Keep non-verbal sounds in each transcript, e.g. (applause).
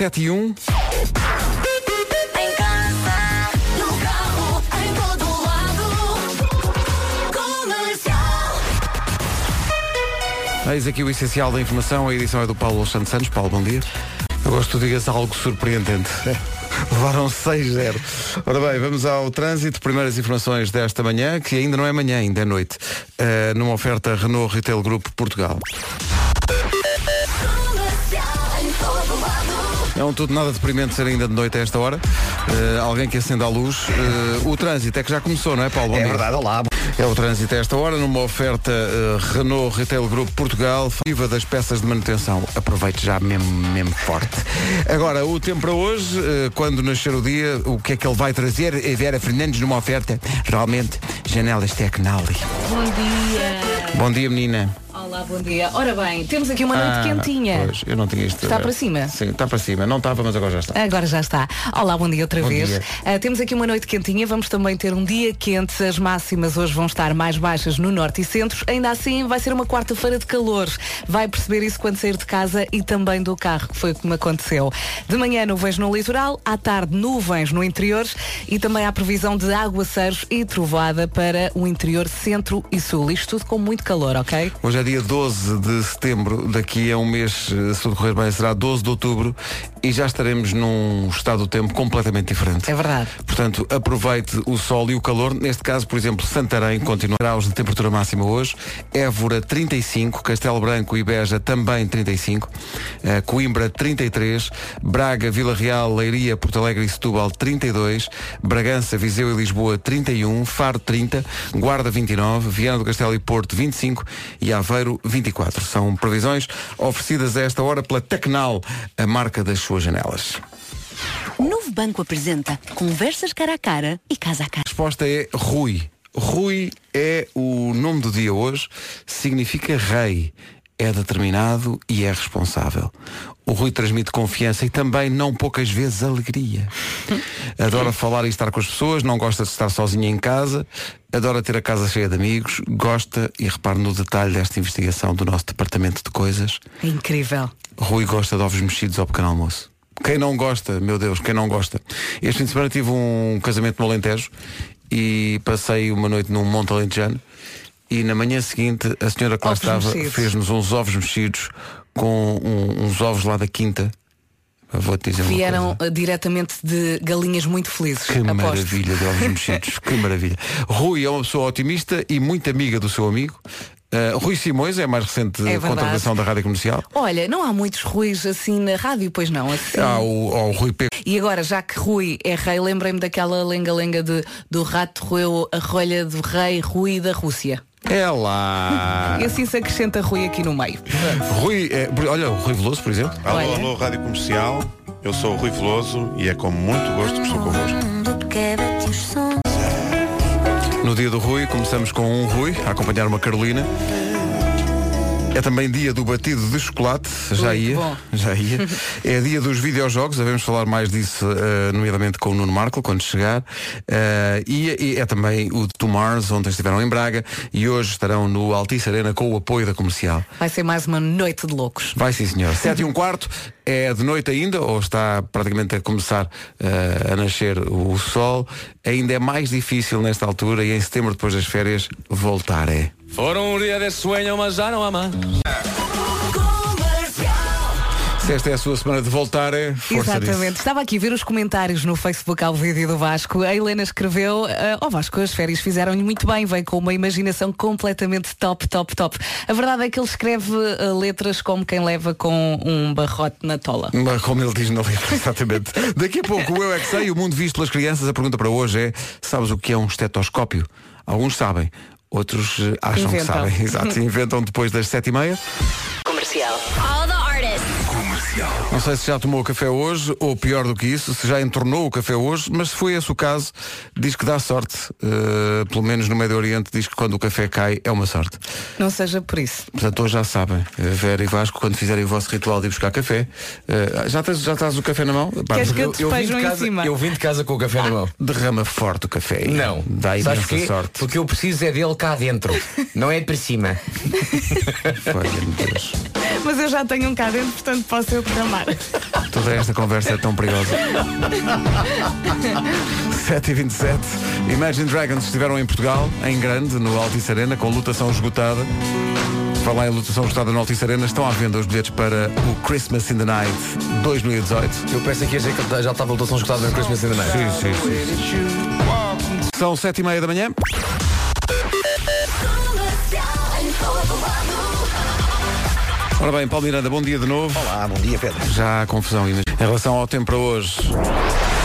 7 e 1. Em casa, no carro, em todo lado. Comercial. Eis aqui o essencial da informação. A edição é do Paulo Santos Santos. Paulo, bom dia. Eu gosto que tu digas algo surpreendente. (laughs) Levaram 6-0. Ora bem, vamos ao trânsito. Primeiras informações desta manhã, que ainda não é manhã, ainda é noite. Uh, numa oferta Renault Retail Group Portugal. É um tudo nada deprimente ser ainda de noite a esta hora. Uh, alguém que acenda a luz. Uh, o trânsito é que já começou, não é, Paulo? Bom É dia. verdade, olá. É o trânsito a esta hora, numa oferta uh, Renault Retail Group Portugal, viva das peças de manutenção. Aproveite já mesmo, mesmo forte. Agora, o tempo para hoje, uh, quando nascer o dia, o que é que ele vai trazer? É Vera Fernandes numa oferta, realmente, janelas Tecnali. Bom dia. Bom dia, menina. Olá, bom dia. Ora bem, temos aqui uma noite Ah, quentinha. Pois, eu não tinha isto. Está para cima? Sim, está para cima. Não estava, mas agora já está. Agora já está. Olá, bom dia outra Bom vez. dia. Ah, temos aqui uma noite quentinha, vamos também ter um dia quente. As máximas hoje vão estar mais baixas no norte e centro. Ainda assim, vai ser uma quarta-feira de calor. Vai perceber isso quando sair de casa e também do carro, que foi como aconteceu. De manhã, nuvens no litoral, à tarde, nuvens no interior e também há previsão de aguaceiros e trovoada para o interior centro e sul. Isto tudo com muito calor, ok? Hoje é dia 12 de setembro, daqui a um mês, eh, se tudo correr bem, será 12 de outubro e já estaremos num estado do tempo completamente diferente. É verdade. Portanto, aproveite o sol e o calor. Neste caso, por exemplo, Santarém continua graus de temperatura máxima hoje. Évora 35, Castelo Branco e Beja também 35, eh, Coimbra 33, Braga, Vila Real, Leiria, Porto Alegre e Setúbal 32, Bragança, Viseu e Lisboa 31, Faro 30, Guarda 29, Viana do Castelo e Porto 25 e Aveiro 24. São previsões oferecidas a esta hora pela Tecnal, a marca das suas janelas. Novo Banco apresenta conversas cara a cara e casa a cara. A resposta é Rui. Rui é o nome do dia hoje, significa rei. É determinado e é responsável. O Rui transmite confiança e também, não poucas vezes, alegria. (laughs) Adora falar e estar com as pessoas, não gosta de estar sozinho em casa, adora ter a casa cheia de amigos, gosta, e repare no detalhe desta investigação do nosso departamento de coisas, É incrível. Rui gosta de ovos mexidos ao pequeno almoço. Quem não gosta, meu Deus, quem não gosta? Este fim de semana tive um casamento no Alentejo e passei uma noite num Monte Alentejano e na manhã seguinte a senhora que lá Ovos estava fez-nos uns ovos mexidos com um- uns ovos lá da quinta. Vou-te dizer uma Vieram uh, diretamente de galinhas muito felizes. Que aposto. maravilha de ovos mexidos, que maravilha. (laughs) Rui é uma pessoa otimista e muito amiga do seu amigo. Uh, Rui Simões é a mais recente É contratação da Rádio Comercial. Olha, não há muitos Ruis assim na rádio, pois não? Assim. Há o, há o Rui P. E agora, já que Rui é rei, lembrei-me daquela lenga-lenga de, do rato roeu a rolha do rei Rui da Rússia. É lá. (laughs) E assim se acrescenta Rui aqui no meio. Rui, é, olha, o Rui Veloso, por exemplo. Alô, Olha. alô, Rádio Comercial. Eu sou o Rui Veloso e é com muito gosto que estou convosco. No dia do Rui, começamos com um Rui, a acompanhar uma Carolina. É também dia do batido de chocolate, já Muito ia, bom. (laughs) já ia. É dia dos videojogos, devemos falar mais disso, eh, nomeadamente com o Nuno Marco, quando chegar. Eh, e, e é também o To Mars, ontem estiveram em Braga e hoje estarão no Altice Arena com o apoio da comercial. Vai ser mais uma noite de loucos. Vai sim, senhor. (laughs) Sete e um quarto, é de noite ainda, ou está praticamente a começar eh, a nascer o sol. Ainda é mais difícil nesta altura e em setembro, depois das férias, voltar é. Foram um dia de sueño, mas já não há mais. Se esta é a sua semana de voltar, é força Exatamente. disso. Estava aqui a ver os comentários no Facebook ao vídeo do Vasco. A Helena escreveu, "Ah, ó Vasco, as férias fizeram-lhe muito bem, veio com uma imaginação completamente top, top, top. A verdade é que ele escreve ah, letras como quem leva com um barrote na tola. Mas Como ele diz na letra, (laughs) exatamente. Daqui a pouco o Eu É Que Sei, o mundo visto pelas crianças. A pergunta para hoje é, sabes o que é um estetoscópio? Alguns sabem, outros eh, acham Inventam. que sabem. (laughs) Exato, (laughs) inventam depois das sete e meia. Artists. Não sei se já tomou café hoje, ou pior do que isso, se já entornou o café hoje, mas se foi esse o caso, diz que dá sorte. Uh, pelo menos no Médio Oriente diz que quando o café cai é uma sorte. Não seja por isso. Portanto, hoje já sabem, uh, Vera e Vasco, quando fizerem o vosso ritual de ir buscar café, uh, já, tens, já estás o café na mão? Pá, Queres que eu eu- vim, de em casa, cima? eu vim de casa com o café na mão. derrama forte o café. Não. Dá imensa porquê? sorte. Porque eu preciso é dele cá dentro. Não é para cima. (laughs) Olha, meu Deus. (laughs) Mas eu já tenho um cá dentro, portanto posso eu. Tu (laughs) Toda esta conversa é tão perigosa. (laughs) 7 e 27 Imagine Dragons estiveram em Portugal, em grande, no Altice Arena, com lutação esgotada. Falar em lutação esgotada no Altice Arena, estão à venda os bilhetes para o Christmas in the Night 2018. Eu pensei que ia dizer que já estava a lotação escutada no Christmas in the Night. Sim, sim, sim. São sete e meia da manhã. Ora bem, Paulo Miranda, bom dia de novo. Olá, bom dia Pedro. Já há confusão ainda. Em relação ao tempo para hoje,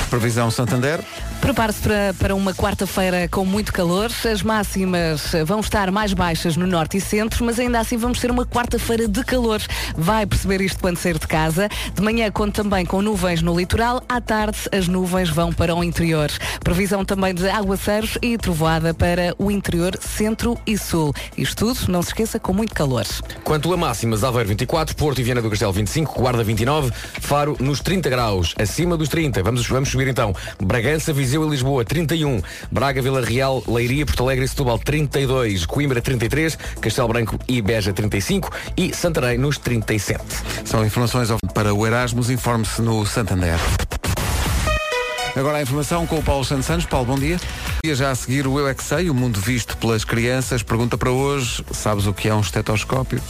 previsão Santander. Prepare-se para, para uma quarta-feira com muito calor. As máximas vão estar mais baixas no norte e centro, mas ainda assim vamos ter uma quarta-feira de calor. Vai perceber isto quando sair de casa. De manhã conta também com nuvens no litoral. À tarde as nuvens vão para o interior. Previsão também de aguaceiros e trovoada para o interior, centro e sul. Isto tudo, não se esqueça, com muito calor. Quanto a máximas, Aveiro 24, Porto e Viana do Castelo 25, Guarda 29, Faro nos 30 graus, acima dos 30. Vamos, vamos subir então. Bragança, Viseu e Lisboa 31, Braga, Vila Real, Leiria, Porto Alegre e Setúbal 32, Coimbra 33, Castelo Branco e Beja 35 e Santarém nos 37. São informações para o Erasmus. Informe-se no Santander. Agora a informação com o Paulo Santos Santos. Paulo, bom dia. E já a seguir o Eu É Que Sei, o mundo visto pelas crianças. Pergunta para hoje, sabes o que é um estetoscópio?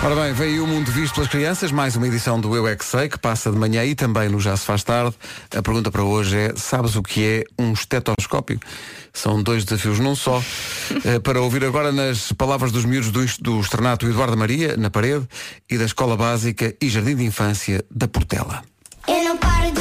Ora bem, veio o mundo visto pelas crianças, mais uma edição do Eu É Que Sei, que passa de manhã e também no Já Se Faz Tarde. A pergunta para hoje é, sabes o que é um estetoscópio? São dois desafios num só. (laughs) Eh, para ouvir agora nas palavras dos miúdos do, do Externato Eduardo Maria, na parede, e da Escola Básica e Jardim de Infância da Portela. Eu não paro de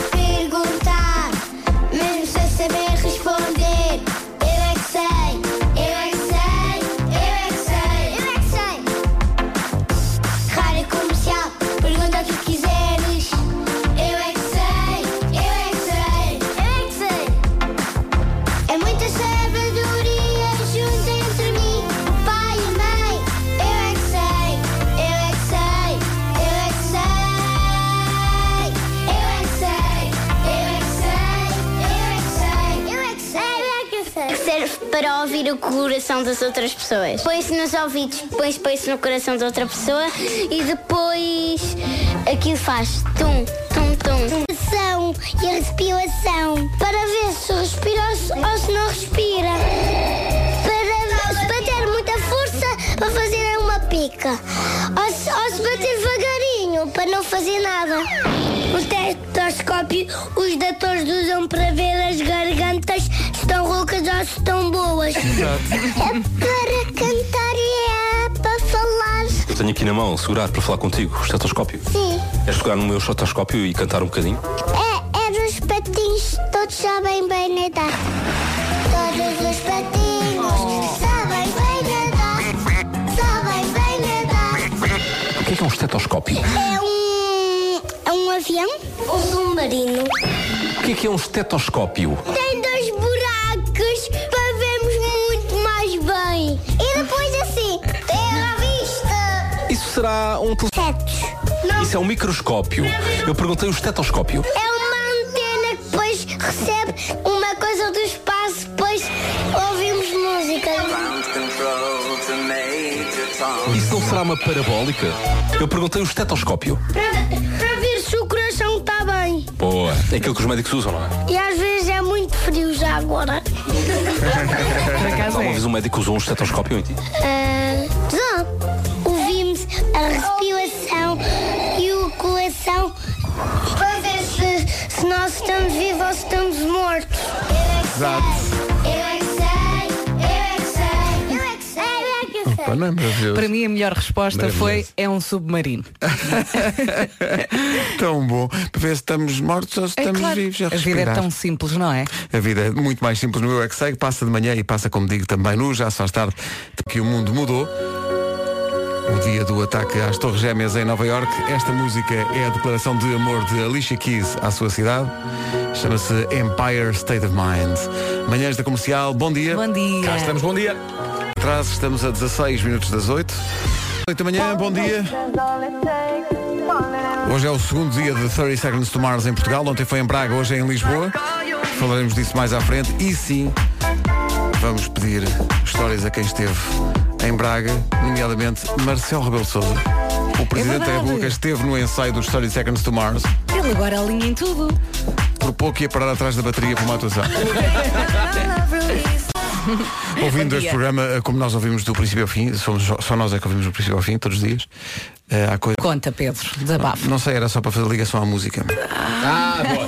para ouvir o coração das outras pessoas. Põe-se nos ouvidos, depois põe-se no coração da outra pessoa e depois aquilo faz tum, tum, tum. Respiração e a respiração para ver se respira ou se- não respira. Para, se bater muita força para fazer uma pica. Ou se, ou se bater devagarinho para não fazer nada. O tetoscópio os doutores usam para ver as gargantas ou se estão boas. É para cantar e é para falar. Tenho aqui na mão, segurar para falar contigo, o estetoscópio. Sim. Queres pegar no meu estetoscópio e cantar um bocadinho? É, é dos patinhos, todos sabem bem nadar. Todos os patinhos sabem bem nadar. Sabem bem nadar. O que é que é um estetoscópio? É um. É um avião? Um submarino. O que é que é um estetoscópio? Tem será um tele... Setos. Não. Isso é um microscópio. Eu perguntei o estetoscópio. É uma antena que depois recebe uma coisa do espaço, depois ouvimos música. Isso não será uma parabólica? Eu perguntei o estetoscópio. Para, para ver se o coração está bem. Boa. É aquilo que os médicos usam, não é? E às vezes é muito frio já agora. Por acaso Alguma é. vez um médico usou um estetoscópio em ti? Ah, Exato. Eu é que sei, eu é que sei, eu é que sei, eu é que sei. Pá, não é maravilhoso? Para mim a melhor resposta foi é um submarino. (laughs) Tão bom. Para ver se estamos mortos ou se É estamos claro, vivos. A, a vida é tão simples, não é? A vida é muito mais simples no Eu é que Sei, que passa de manhã e passa, como digo, também no Já se faz tarde, que o mundo mudou. O dia do ataque às Torres Gêmeas em Nova York. Esta música é a declaração de amor de Alicia Keys à sua cidade. Chama-se Empire State of Mind. Manhãs da Comercial, bom dia. Bom dia. Cá estamos, bom dia. Atrás, estamos a 16 minutos das 8. 8 da manhã, bom dia. Hoje é o segundo dia de 30 Seconds to Mars em Portugal. Ontem foi em Braga, hoje é em Lisboa. Falaremos disso mais à frente. E sim, vamos pedir histórias a quem esteve em Braga, nomeadamente Marcelo Rebelo de Sousa, o Presidente da verdade. República esteve no ensaio dos 30 Seconds to Mars. Ele agora alinha em tudo. Por pouco ia parar atrás da bateria para uma atuação. (laughs) Ouvindo este programa, como nós ouvimos do princípio ao fim, somos só nós é que ouvimos do princípio ao fim, todos os dias. Eh, há coisa. Conta, Pedro, desabafo. Não sei, era só para fazer ligação à música. Ah, boa.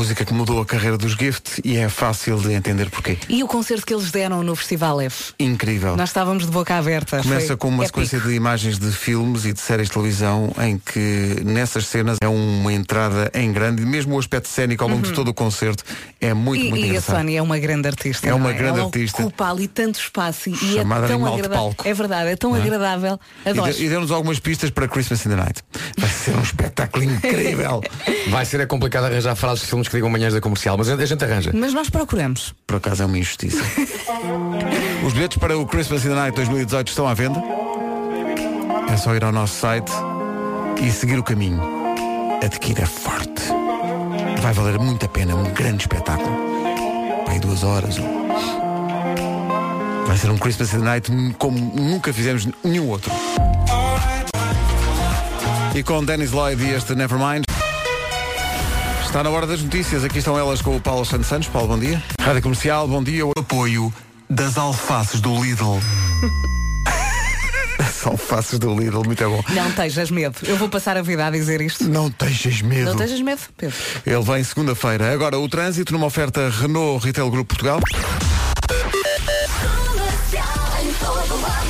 Música que mudou a carreira dos Gift e é fácil de entender porquê. E o concerto que eles deram no Festival F? Incrível. Nós estávamos de boca aberta. Começa Foi com uma épico. sequência de imagens de filmes e de séries de televisão em que nessas cenas é uma entrada em grande e mesmo o aspecto cénico ao longo de todo o concerto é muito, Uhum. E, muito e a engraçado. Sónia é uma grande artista. É não uma grande Ela artista. Ocupa ali tanto espaço e Chamada é tão agradável. palco. É verdade, é tão Não é? agradável. E, Adoro. e deu-nos algumas pistas para Christmas in the Night. Vai ser um espetáculo incrível. (laughs) Vai ser é complicado arranjar frases de filmes que digam manhãs da comercial, mas a gente arranja. Mas nós procuramos. Por acaso é uma injustiça. (laughs) Os bilhetes para o Christmas in the Night 2018 estão à venda. É só ir ao nosso site e seguir o caminho. Adquira forte. Vai valer muito a pena, um grande espetáculo. Vai duas horas. Vai ser um Christmas in the Night como nunca fizemos nenhum outro. E com Dennis Lloyd e este Nevermind. Está na hora das notícias. Aqui estão elas com o Paulo Santos Santos. Paulo, bom dia. Rádio Comercial, bom dia. O apoio das alfaces do Lidl. (laughs) As alfaces do Lidl, muito é bom. Não tejas medo. Eu vou passar a vida a dizer isto. Não tejas medo. Não tejas medo, Pedro. Ele vem segunda-feira. Agora o trânsito numa oferta Renault Retail Group Portugal. Whoa.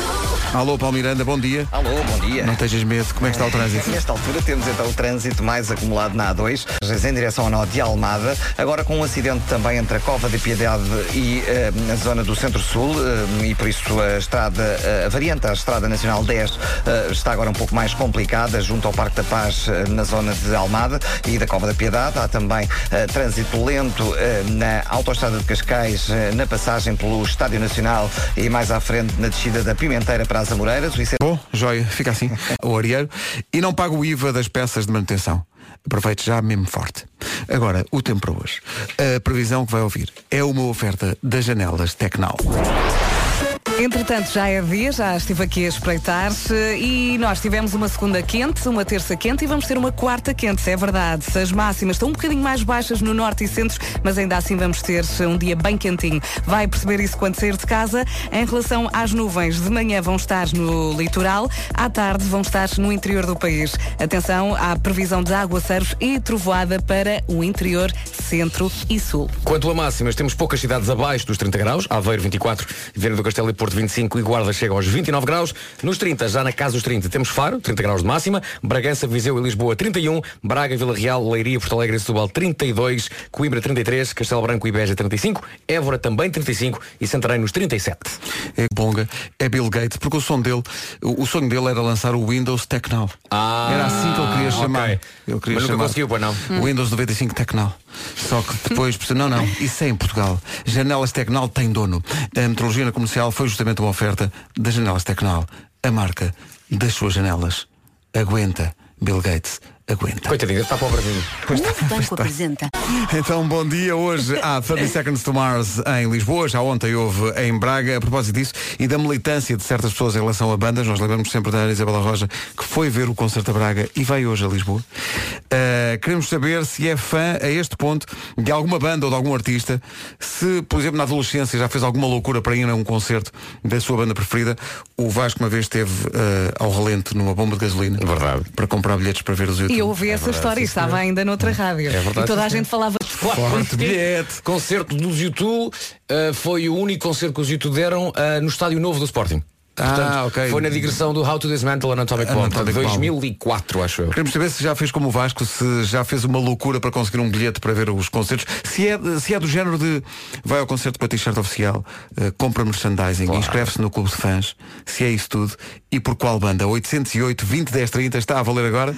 Alô, Paulo Miranda, bom dia. Alô, bom dia. Não tejas medo. Como é que está o trânsito? Nesta altura temos então o trânsito mais acumulado na A2, em direção ao nó de Almada, agora com um acidente também entre a Cova de Piedade e eh, a zona do Centro-Sul, eh, e por isso a estrada, eh, a variante à Estrada Nacional 10 eh, está agora um pouco mais complicada, junto ao Parque da Paz, na zona de Almada e da Cova da Piedade. Há também trânsito lento na Autoestrada de Cascais, na passagem pelo Estádio Nacional e mais à frente na descida da Pimenteira para as IC Bom, joia, fica assim. (laughs) O Arieiro. E não paga o IVA das peças de manutenção. Aproveite já mesmo forte. Agora, o tempo para hoje. A previsão que vai ouvir é uma oferta das janelas Tecnal. Entretanto, já é dia, já estive aqui a espreitar e nós tivemos uma segunda quente, uma terça quente e vamos ter uma quarta quente, é verdade. As máximas estão um bocadinho mais baixas no norte e centro, mas ainda assim vamos ter um dia bem quentinho. Vai perceber isso quando sair de casa. Em relação às nuvens, de manhã vão estar no litoral, à tarde vão estar no interior do país. Atenção à previsão de aguaceiros e trovoada para o interior, centro e sul. Quanto a máximas, temos poucas cidades abaixo dos 30 graus. Aveiro 24, Viana do Castelo e Porto 25 e Guarda chega aos 29 graus. Nos 30, já na casa dos 30, temos Faro, 30 graus de máxima. Bragança, Viseu e Lisboa 31. Braga, Vila Real, Leiria, Porto Alegre e Setúbal 32. Coimbra 33. Castelo Branco e Beja 35. Évora também 35. E Santarém nos 37. É bonga, é Bill Gates, porque o som dele, o, o sonho dele era lançar o Windows Tecnal. Ah, era assim que ele queria ok. chamar. Ele queria Mas nunca chamar conseguiu, pois não? o Windows 95 Tecnal. Só que depois, (laughs) não, não, isso é em Portugal. Janelas Tecnal tem dono. A metrologia comercial foi justamente uma oferta das Janelas Tecnal. A marca das suas janelas. Aguenta, Bill Gates, aguenta. Coitadinho, está pobrezinho. Novo Banco apresenta. Então, bom dia. Hoje há 30 Seconds to Mars em Lisboa. Já ontem houve em Braga. A propósito disso e da militância de certas pessoas em relação a bandas, nós lembramos sempre da Ana Isabela Roja, que foi ver o concerto a Braga e vai hoje a Lisboa. Uh, queremos saber se é fã a este ponto de alguma banda ou de algum artista, se, por exemplo, na adolescência já fez alguma loucura para ir a um concerto da sua banda preferida. O Vasco uma vez esteve uh, ao relento numa bomba de gasolina. Verdade. Para comprar bilhetes para ver os YouTube. E eu ouvi essa história e estava ainda noutra rádio. verdade, e toda a sim, gente falava Forte bilhete. Concerto dos YouTube uh, foi o único concerto que os YouTube deram uh, no estádio novo do Sporting. Ah, ok. Foi na digressão do How to Dismantle an Atomic Bomb, Atomic Bomb. 2004, acho eu. Queremos saber se já fez como o Vasco, se já fez uma loucura para conseguir um bilhete para ver os concertos. Se é, se é do género de vai ao concerto com a t-shirt oficial, eh, compra merchandising, inscreve-se no clube de fãs, se é isso tudo, e por qual banda? 808 20 10 30 está a valer agora,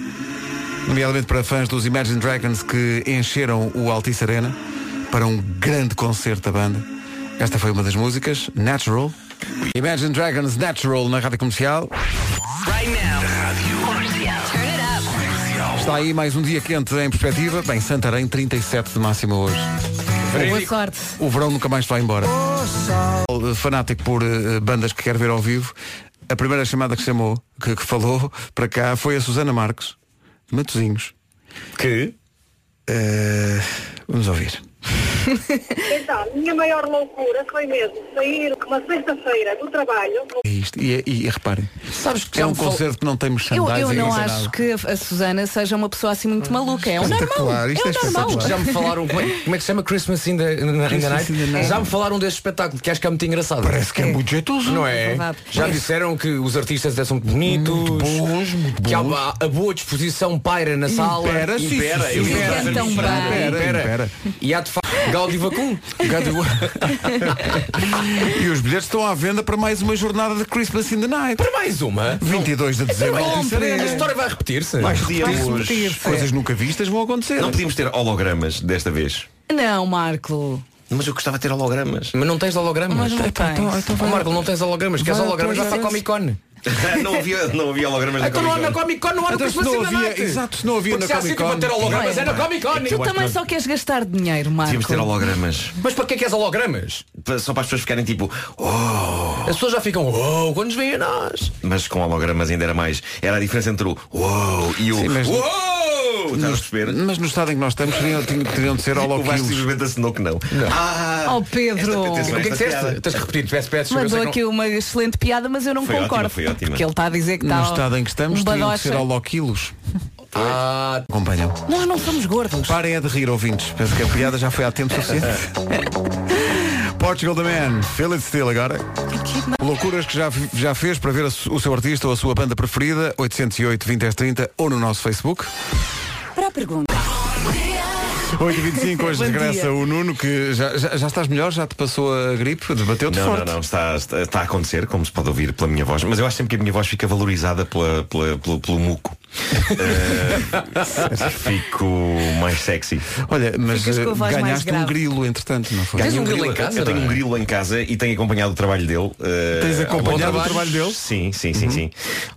nomeadamente para fãs dos Imagine Dragons que encheram o Altice Arena para um grande concerto da banda. Esta foi uma das músicas, Natural. Imagine Dragons Natural na rádio comercial. Está aí mais um dia quente em perspectiva. Bem, Santarém 37 de máxima hoje. boa sorte. O verão nunca mais vai embora. Fanático por eh, bandas que quer ver ao vivo. A primeira chamada que chamou, que, que falou para cá, foi a Susana Marques, de Matozinhos. Que? Eh, vamos ouvir. (laughs) Então, minha maior loucura foi mesmo sair uma sexta-feira do trabalho. É isto. E, e, e reparem, Sabes que é um concerto que não tem Eu, merchandising. eu não nem acho nada. que a, Susana seja uma pessoa assim muito maluca. É um normal. Isto é é um normal. Já me falaram, como é, como é que se chama Christmas in the, in the- Night? in the Night. Já me falaram desse espetáculo, que acho que é muito engraçado. Parece que é, muito jeitoso. Não é? verdade. Já disseram que os artistas são muito bonitos, Muito bons, muito que há bons. a, a boa disposição paira na sala. Impera, impera, eu sim. vi É Impera, impera. Impera. E há de facto Gaudi Vacum. (laughs) E os bilhetes estão à venda para mais uma jornada de Christmas in the Night. Para mais uma. 22 de dezembro. A história vai repetir-se. Vai repetir. Coisas nunca vistas vão acontecer. não podíamos ter hologramas desta vez. Não, Marco. Mas eu gostava de ter hologramas. Mas não tens hologramas. Mas não tens. então- então vai- Marco, não tens hologramas. Queres hologramas? Vai para a. Comic Con. (laughs) não, havia, não havia hologramas na Então não há Comic na Con. Comic Con, não há no Então, se não havia- exato, se não havia Porque na se há Comic sítio Con- para ter hologramas é na Comic Con. Tu também só queres gastar dinheiro, Marco. Tínhamos de ter hologramas. Mas para que é que és hologramas? Só para as pessoas ficarem tipo, oh. As pessoas já ficam, oh, quando nos veem a nós. Mas com hologramas ainda era mais. Era a diferença entre o wow e o Sim, mas- a perceber? Mas no estado em que nós estamos teriam, teriam de ser O Vasco holoquilos. simplesmente assinou que não. Ah, Oh, Pedro. O que é que disseste? Tens que repetir, peço, peço, Mandou aqui uma excelente piada, mas eu não Foi concordo. ótima, foi ótima. Porque ele está a dizer que está. No estado em que estamos, um teriam de ser holoquilos. não- Ah, Acompanham. Nós não somos gordos. Parem é de rir, ouvintes. Penso que a piada já foi há tempo suficiente. (laughs) Portugal The Man, Feel It Still agora. Loucuras que já, já fez para ver a o seu artista ou a sua banda preferida, 808 20 10 30 ou no nosso Facebook. Para a pergunta. 8h25, hoje regressa o Nuno, que já, já, já estás melhor, já te passou a gripe, debateu-te Não, forte. não, não, está, está, está a acontecer, como se pode ouvir pela minha voz, mas eu acho sempre que a minha voz fica valorizada pela, pela- pelo, pelo muco. Eh, (laughs) fico mais sexy. Olha, mas eh, ganhaste um grilo, entretanto, não foi? Tens Ganhei um grilo em casa, Eu tenho um é? grilo em casa e tenho acompanhado o trabalho dele. eh, Tens acompanhado o trabalho dele? Sim, sim, sim, sim.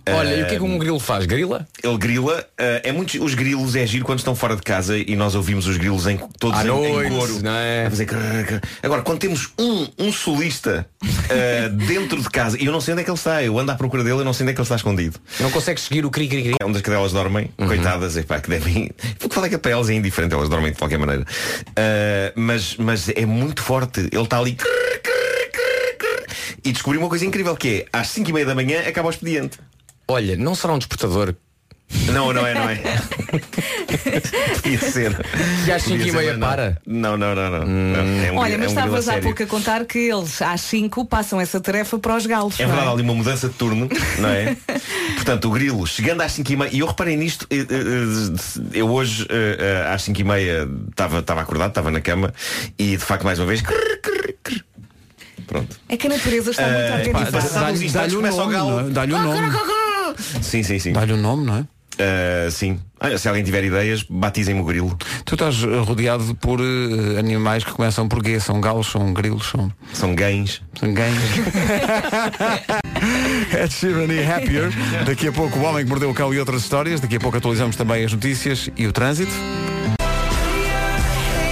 olha, e o que é que um grilo faz? Grila? Ele grila, é muito, os grilos é giro quando estão fora de casa e nós ouvimos os grilos em, todos À em, em noite, coro. não é? A fazer crrr, crrr. Agora, quando temos um, um solista (laughs) dentro de casa, e eu não sei onde é que ele está, eu ando à procura dele, eu não sei onde é que ele está escondido. Não consegues seguir o cri cri cri? É as cadelas dormem, Uhum. coitadas, epá, que devem. Porque falar que para elas é indiferente, elas dormem de qualquer maneira. Eh, mas, mas é muito forte. Ele está ali. E descobri uma coisa incrível que é às 5 e meia da manhã acaba o expediente. Olha, não será um despertador Não, não é, não é. (laughs) Podia ser. que às 5 Podia e meia para? Não, não, não, não. Não, é um Olha, grilo- mas é um estavas há pouco a contar que eles às 5 passam essa tarefa para os galos. É não verdade, há ali uma mudança de turno, não é? (laughs) Portanto, o grilo chegando às 5 e meia, e eu reparei nisto, eh, eh, eu hoje eh, eh, às 5 e meia estava estava acordado, estava na cama, e de facto mais uma vez. crrr, crrr, crrr. Pronto. É que a natureza está muito Eh, pá, organizada. passados instantes o começa o nome, galo. não é? Dá-lhe o nome. Sim, sim, sim. Dá-lhe o nome, não é? Eh, sim. Olha, se alguém tiver ideias, batizem-me o grilo. Tu estás eh, rodeado por eh, animais que começam por G, são galos, são grilos, são, São gães. são ganhos. (laughs) Ed Sheeran e Happier. Daqui a pouco o Homem que Mordeu o Cão e outras histórias. Daqui a pouco atualizamos também as notícias e o trânsito.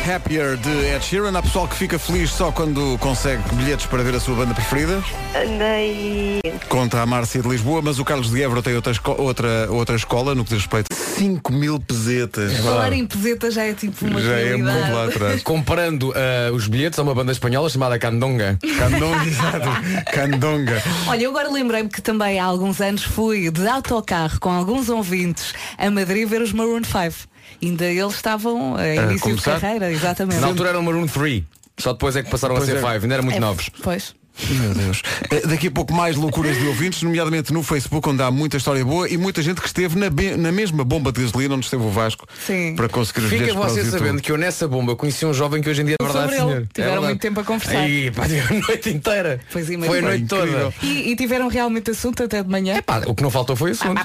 Happier de Ed Sheeran. Há pessoal que fica feliz só quando consegue bilhetes para ver a sua banda preferida. Andei. Conta a Márcia de Lisboa, mas o Carlos de Évora tem outra, esco- outra, outra escola no que diz respeito. 5 mil pesetas. Falar em peseta já é tipo uma Já é muito lá atrás. (laughs) Comparando ah, os bilhetes a uma banda espanhola chamada Candonga. Candonga, (laughs) exato. Candonga. Olha, eu agora lembrei-me que também há alguns anos fui de autocarro com alguns ouvintes a Madrid ver os Maroon 5. Ainda eles estavam a início de começar? carreira, exatamente. Na altura era o Maroon 3. Só depois é que passaram Pois a ser é. 5, ainda eram muito É, novos. Pois. Meu Deus. Eh, Daqui a pouco mais loucuras de ouvintes, nomeadamente no Facebook, onde há muita história boa e muita gente que esteve na, na mesma bomba de gasolina onde esteve o Vasco Sim. para conseguir os Fica você sabendo que eu nessa bomba conheci um jovem que hoje em dia é Sobre verdade, ele. senhor. Tiveram É verdade. muito tempo a conversar. Aí, pá, a noite inteira. Pois. Foi a noite Incrível. toda. E, e tiveram realmente assunto até de manhã? É pá, o que não faltou foi assunto.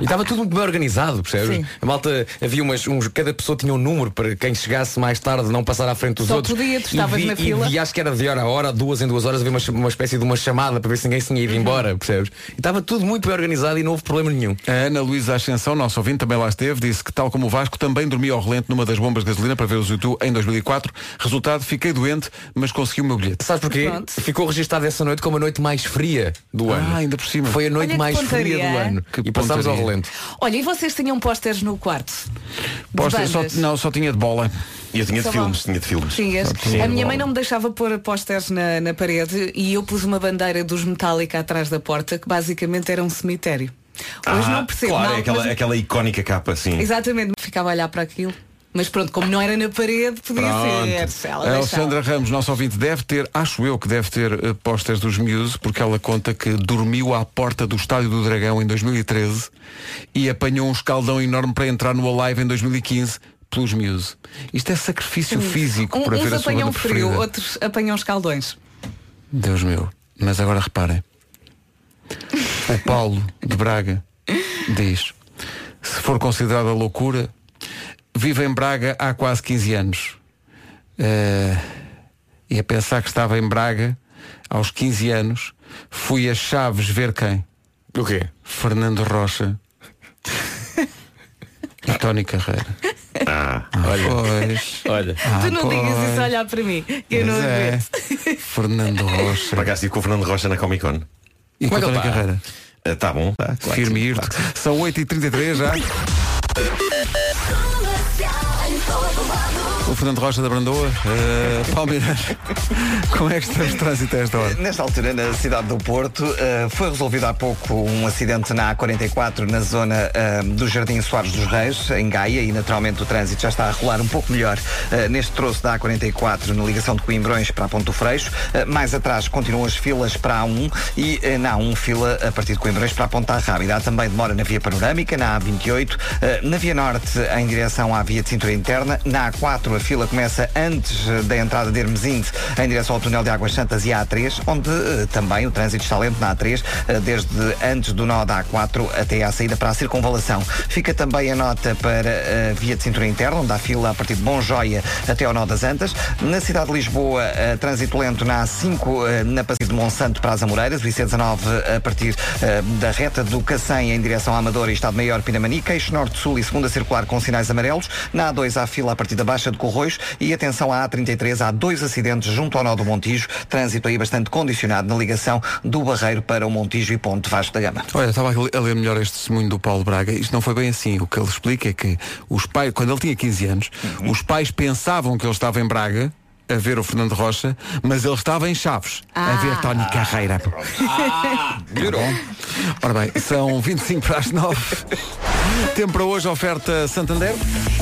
E estava tudo muito bem organizado, percebes? Sim. A malta, havia umas, uns, cada pessoa tinha um número para quem chegasse mais tarde não passar à frente dos Só outros. podia, tu E estavas vi- na fila. E vi, acho que era de hora a hora, duas em duas horas, uma, uma espécie de uma chamada para ver se ninguém se tinha ido embora, percebes? E estava tudo muito bem organizado e não houve problema nenhum. A Ana Luísa Ascensão, nosso ouvinte, também lá esteve, disse que tal como o Vasco, também dormi ao relento numa das bombas de gasolina para ver os YouTube em 2004. Resultado, fiquei doente, mas consegui o meu bilhete. Sabes porquê? Pronto. Ficou registado essa noite como a noite mais fria do ano. Ah, ainda por cima. Foi a noite Olha mais pontaria. fria do ano. Que e passámos ao relento. Olha, e vocês tinham pósteres no quarto? Posta- só, não, só tinha de bola. E eu tinha de filmes, tinha de filmes. Tinhas. A minha mãe não me deixava pôr pósteres na, na parede e eu pus uma bandeira dos Metallica atrás da porta que basicamente era um cemitério. Hoje Ah, não percebo. Claro, não, é aquela, mas- aquela icónica capa, sim. Exatamente, ficava a olhar para aquilo. Mas pronto, como não era na parede, podia ser. Ela A. Alexandra Ramos, nosso ouvinte, deve ter, acho eu que deve ter eh, pósteres dos Muse, porque ela conta que dormiu à porta do Estádio do Dragão em 2013 e apanhou um escaldão enorme para entrar no Alive em 2015 pelos Muse. Isto é sacrifício físico Um- para ver uns a sua apanham banda frio, preferida. outros apanham escaldões. Deus meu. Mas agora reparem. O Paulo de Braga diz, se for considerada loucura, vive em Braga há quase 15 anos. Eh, e a pensar que estava em Braga aos 15 anos, fui a Chaves ver quem? O quê? Fernando Rocha e Tony Carreira. Ah, olha. Pois. Olha. Ah, tu não digas pois. isso a olhar para mim, que eu não é. (laughs) Fernando Rocha. Por acaso estive com o Fernando Rocha na Comic Con. E com Como é que ele tá? Carreira. Ah, tá bom. Tá, claro Firme sim, e claro. São 8h33 já. O Fernando Rocha da Brandoa, uh, Palmeiras. (laughs) Como é que estamos de trânsito a esta hora? Nesta altura, na cidade do Porto, eh, foi resolvido há pouco um acidente na A44 na zona eh, do Jardim Soares dos Reis, em Gaia, e naturalmente o trânsito já está a rolar um pouco melhor eh, neste troço da A44 na ligação de Coimbrões para a do Freixo. Eh, mais atrás continuam as filas para a A1 e eh, na A1 fila a partir de Coimbrões para a Ponta Rábida. Há também demora na Via Panorâmica, na A28, eh, na Via Norte em direção à Via de Cintura Interna, na A4 a fila começa antes eh, da entrada de Hermesinde em direção ao túnel de Águas Santas e à A3, onde eh, também o trânsito está lento na A3, eh, desde antes do nó da A4 até à saída para a circunvalação. Fica também a nota para a via de cintura interna, onde há fila a partir de Bom Joia até ao nó das Antas. Na cidade de Lisboa, trânsito lento na A5, eh, na passagem de Monsanto para as Amoreiras, o IC19 a partir da reta do Cacém em direção à Amadora e Estado Maior Pinamanique, eixo norte-sul e segunda circular com sinais amarelos. Na A2 há fila a partir da Baixa de Corroios e atenção à A33, há dois acidentes junto ao nó do Montijo, trânsito aí bastante condicionado na ligação do Barreiro para o Montijo e Ponte Vasco da Gama. Olha, estava a ler melhor este testemunho do Paulo Braga. Isto não foi bem assim. O que ele explica é que os pais, quando ele tinha 15 anos, os pais pensavam que ele estava em Braga a ver o Fernando Rocha, mas ele estava em Chaves a ver Tony Carreira. (laughs) Melhorou. Ora bem, são 25 para as 9. Tempo para hoje, oferta Santander.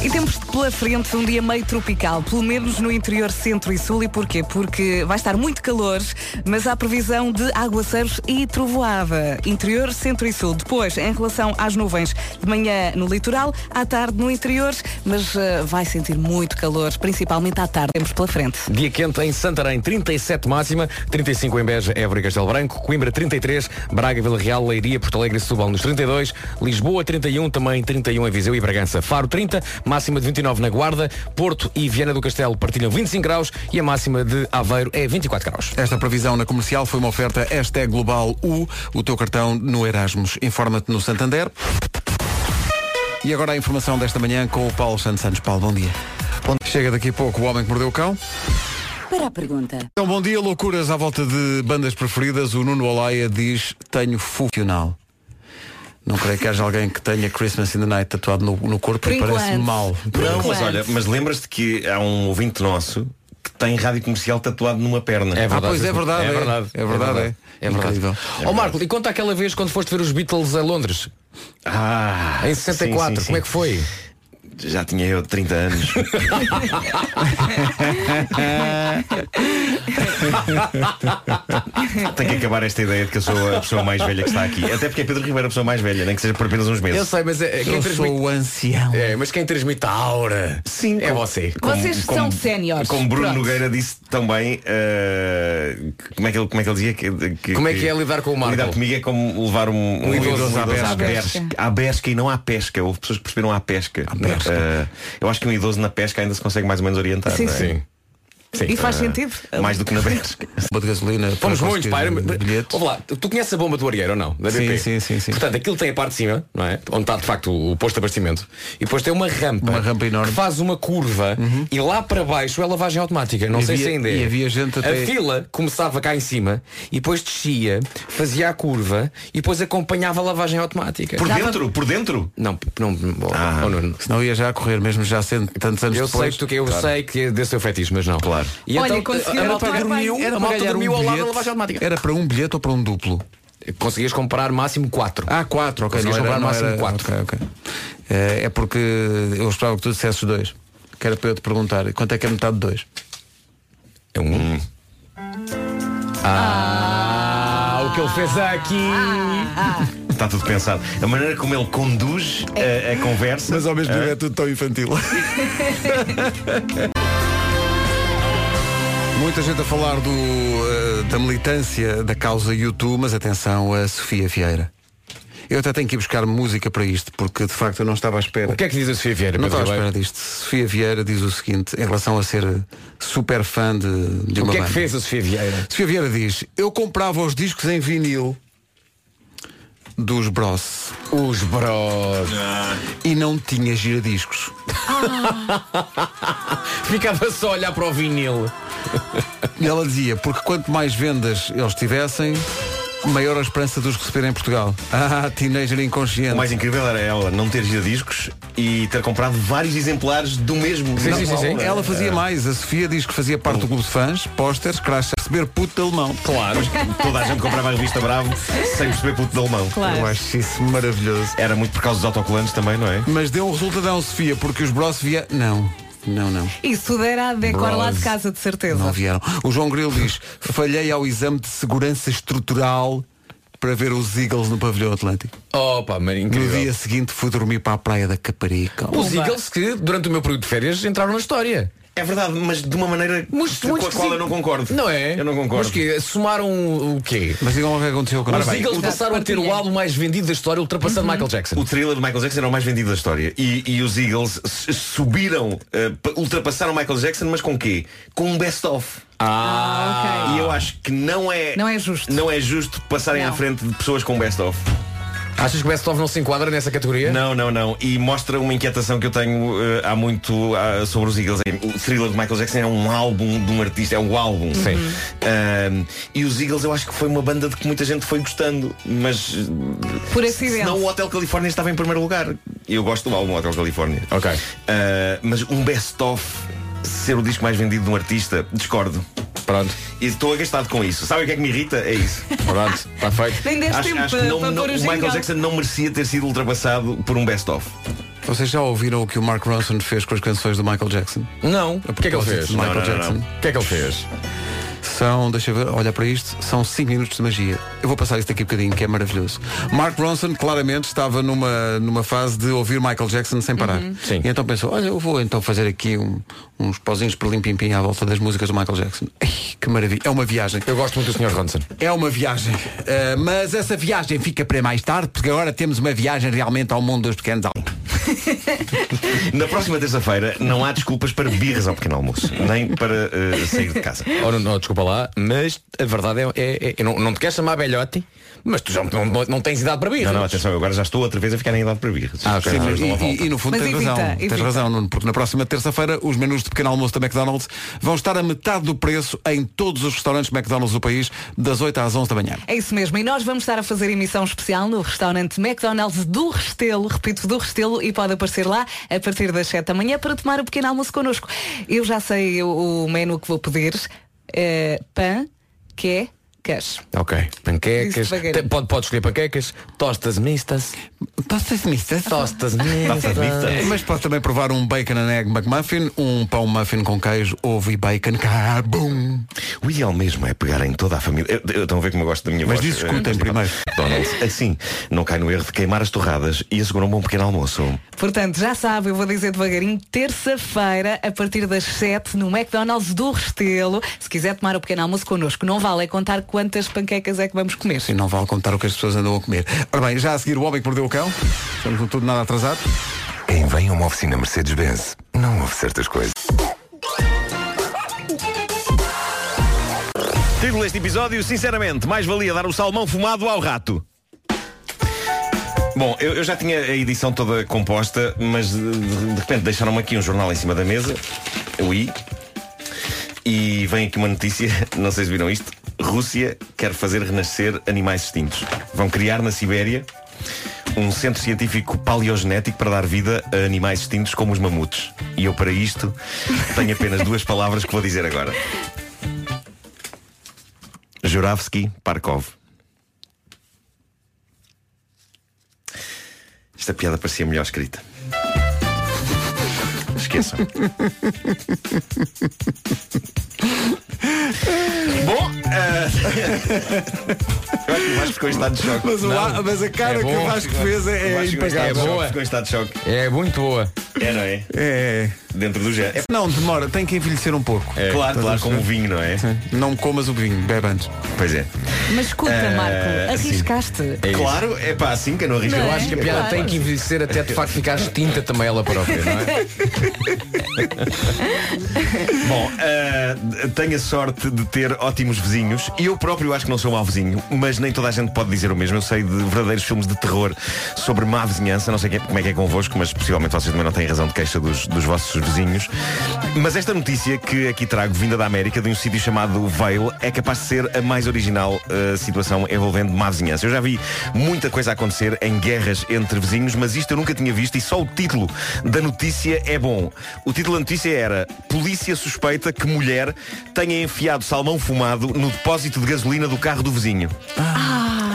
E temos pela frente um dia meio tropical, pelo menos no interior centro e sul. E porquê? Porque vai estar muito calor, mas há previsão de aguaceiros e trovoada. Interior, centro e sul. Depois, em relação às nuvens, de manhã no litoral, à tarde no interior, mas eh, vai sentir muito calor, principalmente à tarde. Temos pela frente. Dia quente em Santarém, 37 máxima, 35 em Beja, Évora e Castelo Branco, Coimbra 33, Braga, Vila Real, Leiria, Porto Alegre e Setúbal nos 32, Lisboa 31, também 31 em Viseu e Bragança, Faro 30, máxima de 29 na Guarda, Porto e Viana do Castelo partilham 25 graus e a máxima de Aveiro é 24 graus. Esta previsão na comercial foi uma oferta hashtag Global U, o teu cartão no Erasmus. Informa-te no Santander. E agora a informação desta manhã com o Paulo Santos Santos. Paulo, bom dia. Chega daqui a pouco o Homem que Mordeu o Cão. Para a pergunta. Então, bom dia, loucuras à volta de bandas preferidas. O Nuno Olaia diz, tenho funcional. Não creio que haja alguém que tenha Christmas in the Night tatuado no, no corpo Por e parece mal. Por Não, mas olha, mas lembras-te que há um ouvinte nosso que tem rádio comercial tatuado numa perna. É Ah, pois é verdade. É verdade. É verdade, é. É verdade. Incrível. Ó Marco, e conta aquela vez quando foste ver os Beatles a Londres, Ah, em 64, sim, sim, como é sim. que foi? Já tinha eu 30 anos. Tem que acabar esta ideia de que eu sou a pessoa mais velha que está aqui. Até porque é Pedro Ribeiro a pessoa mais velha, nem que seja por apenas uns Eu meses. sei, mas é, é quem Eu transmite. sou o ancião. É, mas quem transmite a aura Sim, é como- você. Vocês são séniores. Como Bruno Pronto. Nogueira disse também, eh, como, é que ele, como é que ele dizia? Que, que- Como é que é lidar com o Marco? Lidar comigo é como levar um, um idoso à pesca. à pesca. À pesca e não à pesca. Houve pessoas que perceberam à pesca. pesca. Eh, eu acho que um idoso na pesca ainda se consegue mais ou menos orientar. Sim, não é? sim. Sim. E faz Ah, sentido. Mais do que na Bershka. (laughs) Bomba de gasolina. Fomos conseguir Era- bilhete. Ouve lá, tu conheces a bomba do Arieiro ou não? Da Sim, BP? sim, sim, sim. Portanto, aquilo tem a parte de cima, não é? Onde está de facto o posto de abastecimento. E depois tem uma rampa. Uma rampa enorme. Uhum. Que faz uma curva e lá para baixo é lavagem automática. Não E sei havia- se ainda é. e havia gente até- A fila começava cá em cima e depois descia, fazia a curva e depois acompanhava a lavagem automática. Por dentro? Por dentro? Não, não. Ah. oh, Nuno. Senão ia já a correr, mesmo já sendo tantos anos Eu depois. sei que tu, eu sei que é desse teu fetiche, mas não. Claro. E Olha, então conseguiram a malta atuar bem. dormiu, Era a para dormiu um ao lado da bilhete. lavagem automática. Era para um bilhete ou para um duplo? Conseguias comprar máximo 4. Ah, quatro, ok. Conseguias não era, comprar máximo era- quatro. ok, ok. Eh, É porque eu esperava que tu dissesses dois. Que era para eu te perguntar quanto é que é metade de dois? É um. Ah, o que ele fez aqui. (laughs) Está tudo pensado. A maneira como ele conduz a, a conversa. Mas ao mesmo tempo Ah, é tudo tão infantil. (laughs) Muita gente a falar do, eh, da militância da causa YouTube, mas atenção a Sofia Vieira. Eu até tenho que ir buscar música para isto, porque de facto eu não estava à espera. O que é que diz a Sofia Vieira? Não estava à espera disto. Sofia Vieira diz o seguinte em relação a ser super fã de, de O uma que é que banda. fez a Sofia Vieira? Sofia Vieira diz, eu comprava os discos em vinil dos Bros Os bros. e não tinha giradiscos. (laughs) Ficava só a olhar para o vinil. E ela dizia, porque quanto mais vendas eles tivessem, maior a esperança de os receber em Portugal. (laughs) Ah, teenager inconsciente. O mais incrível era ela não ter giradiscos e ter comprado vários exemplares do mesmo. Sim, sim, sim, sim. Ela fazia mais. A Sofia diz que fazia parte do clube de fãs, pósteres, crash a receber puto de alemão. Claro. Toda a gente comprava a revista Bravo sem perceber puto de alemão. Claro. Eu acho isso maravilhoso. Era muito por causa dos autocolantes também, não é? Mas deu um resultadão, Sofia, porque os Bros via... Não, não, não. Isso tudo era a decor lá de casa, de certeza. Não vieram. O João Grilo diz, falhei ao exame de segurança estrutural para ver os Eagles no pavilhão Atlântico. Opa, mas No incrível. dia seguinte fui dormir para a praia da Caparica. Os Eagles que, durante o meu período de férias, entraram na história. É verdade, mas de uma maneira Muito, com muito a qual eu não concordo. Não é? Eu não concordo. Mas que somaram o quê? Mas digam o que aconteceu com Os. Eagles passaram a ter o álbum mais vendido da história, ultrapassando Michael Jackson. O thriller de Michael Jackson era o mais vendido da história. E, e os Eagles subiram, pa- ultrapassaram Michael Jackson, mas com quê? Com um best-of. Ah, E eu acho que não é, Não é justo. não é justo passarem Não. à frente de pessoas com best-of. Achas que o Best of não se enquadra nessa categoria? Não, não, não. E mostra uma inquietação que eu tenho eh, há muito ah, sobre os Eagles. O thriller de Michael Jackson é um álbum de um artista, é um álbum. Sim. Ahm, e os Eagles eu acho que foi uma banda de que muita gente foi gostando, mas Por acidente. senão o Hotel Califórnia estava em primeiro lugar. Eu gosto do álbum Hotel Califórnia. Ok. Ah, mas um best-of ser o disco mais vendido de um artista, discordo. Pronto. E estou agastado com isso. Sabe o que é que me irrita? É isso. Pronto. Está feito. Nem deste acho tempo acho que não, para não- o Michael. Jackson não merecia ter sido ultrapassado por um best-of. Vocês já ouviram o que o Mark Ronson fez com as canções do Michael Jackson? Não. O que é que ele fez? Michael Não, não, Jackson. O que é que ele fez? São, deixa eu ver, olha para isto, são 5 minutos de magia. Eu vou passar isto daqui a bocadinho, que é maravilhoso. Mark Ronson claramente estava numa, numa fase de ouvir Michael Jackson sem parar. Sim. E então pensou, olha, eu vou então fazer aqui um- uns pozinhos para limpim-pim à volta das músicas do Michael Jackson. Ai, que maravilha, é uma viagem. Eu gosto muito do Sr. Ronson. É uma viagem. Uh, mas essa viagem fica para mais tarde, porque agora temos uma viagem realmente ao mundo dos pequenos almas. (laughs) Na próxima terça-feira não há desculpas para birras ao pequeno almoço, nem para eh, sair de casa. Oh, não, não, desculpa lá, mas a verdade é, é, é- eu não, não te queres chamar velhote, mas tu já não, não, não tens idade para birras. Não, não, atenção, eu agora já estou outra vez a ficar em idade para birras. Ah, ok. Sim, Não, mas- não e, e- e no fundo Mas tens evita, razão. evita. Tens razão, Nuno, porque na próxima terça-feira os menus de pequeno almoço da McDonald's vão estar a metade do preço em todos os restaurantes McDonald's do país, das 8 às 11 da manhã. É isso mesmo, e nós vamos estar a fazer emissão especial no restaurante McDonald's do Restelo, repito, do Restelo, e pode aparecer lá a partir das 7 da manhã para tomar o pequeno almoço connosco. Eu já sei o, o menu que vou pedir. É, pão, que queijo. Ok. Panquecas. Pode, pode escolher panquecas, tostas mistas. Tostas mistas? Tostas mistas. Mas pode também provar um bacon and egg McMuffin, um pão muffin com queijo, ovo e bacon. Cabum! O ideal mesmo é pegar em toda a família. Eu- eu- Estão a ver como eu gosto da minha Mas voz. discutem Eh, primeiro. McDonald's. Assim, não cai no erro de queimar as torradas e assegurar um bom pequeno almoço. Portanto, já sabe, eu vou dizer devagarinho, terça-feira, a partir das 7, no McDonald's do Restelo. Se quiser tomar o pequeno almoço connosco, não vale é contar quantas panquecas é que vamos comer. Sim, não vale contar o que as pessoas andam a comer. Ora bem, já a seguir o Homem que Mordeu o Cão. Estamos no tudo nada atrasado. Quem vem a uma oficina Mercedes-Benz não ouve certas coisas. vírgula este episódio, sinceramente, mais valia dar o salmão fumado ao rato. Bom, eu, eu já tinha a edição toda composta, mas de, de repente deixaram-me aqui um jornal em cima da mesa. Eu ia. E vem aqui uma notícia, (laughs) não sei se viram isto. Rússia quer fazer renascer animais extintos. Vão criar na Sibéria um centro científico paleogenético para dar vida a animais extintos como os mamutes. E eu, para isto, tenho apenas (laughs) duas palavras que vou dizer agora. Juravsky Parkov. Esta piada parecia melhor escrita. Bom, eh, (laughs) eu acho que o Vasco ficou em estado de choque. Mas, o A- mas a cara É que o bom. Vasco fez é, é impagável. de choque, boa. Ficou em estado de choque. É muito boa. É, não é? É. Dentro do género. Não, demora, tem que envelhecer um pouco. É, claro, Estás claro, como o perceber? vinho, não é? Não comas o vinho, bebe antes. Pois é. Mas escuta, Eh, Marco, sim. arriscaste. É. Claro, é pá, assim que eu não arrisco. Não Eu é? acho que a piada Claro. tem que envelhecer até de facto ficar extinta também ela própria, não é? (laughs) Bom, eh, tenho a sorte de ter ótimos vizinhos e eu próprio acho que não sou mau vizinho, mas nem toda a gente pode dizer o mesmo. Eu sei de verdadeiros filmes de terror sobre má vizinhança, não sei como é que é convosco, mas possivelmente vocês também não têm razão de queixa dos, dos vossos vizinhos. Mas esta notícia que aqui trago, vinda da América, de um sítio chamado Vale, é capaz de ser a mais original eh, situação envolvendo má vizinhança. Eu já vi muita coisa acontecer em guerras entre vizinhos, mas isto eu nunca tinha visto e só o título da notícia é bom. O título da notícia era Polícia suspeita que mulher tenha enfiado salmão fumado no depósito de gasolina do carro do vizinho.